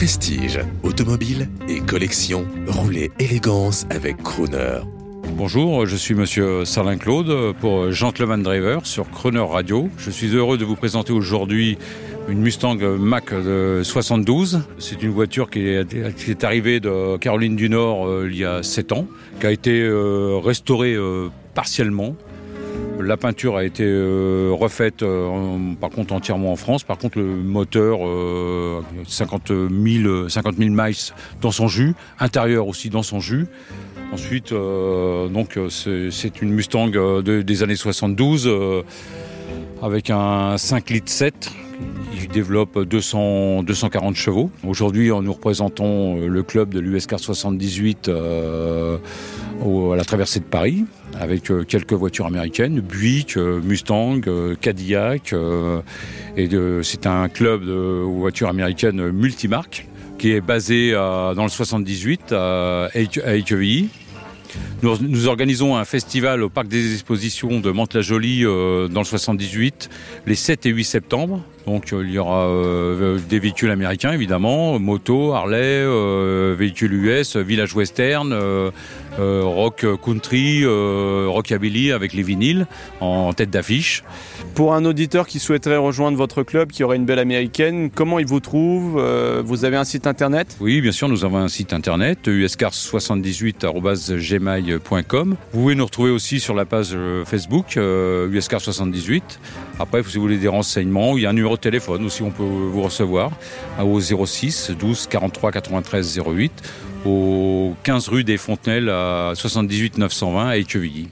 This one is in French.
Prestige, automobile et collection, roulez élégance avec Crooner. Bonjour, je suis monsieur Salin Claude pour Gentleman Driver sur Crooner Radio. Je suis heureux de vous présenter aujourd'hui une Mustang Mach de 72. C'est une voiture qui est, qui est, arrivée de Caroline du Nord euh, il y a 7 ans, qui a été euh, restaurée euh, partiellement. La peinture a été euh, refaite, euh, par contre entièrement en France. Par contre, le moteur, euh, 50 000, 50 000 miles dans son jus, intérieur aussi dans son jus. Ensuite, euh, donc c'est une Mustang de, des années 72 avec un 5 litres 7 il développe 200, 240 chevaux. Aujourd'hui, nous représentons le club de l'USCAR 78 euh, au, à la traversée de Paris, avec euh, quelques voitures américaines, Buick, euh, Mustang, euh, Cadillac. et c'est un club de voitures américaines multimarques qui est basé dans le 78 à, Équevilly. Nous, nous, organisons un festival au Parc des Expositions de Mantes-la-Jolie dans le 78, les 7 et 8 septembre. Donc euh, il y aura euh, des véhicules américains évidemment, moto, Harley, euh, véhicules US, village western, euh, rock country, rockabilly avec les vinyles en tête d'affiche. Pour un auditeur qui souhaiterait rejoindre votre club, qui aurait une belle américaine, comment il vous trouve? Vous avez un site internet? Oui, bien sûr, nous avons un site internet, uscar78.gmail.com. Vous pouvez nous retrouver aussi sur la page Facebook euh, uscar78. Après, si vous voulez des renseignements, il y a un numéro téléphone aussi, on peut vous recevoir au 06 12 43 93 08 au 15 rue des Fontenelles à 78 920 à Échevilly.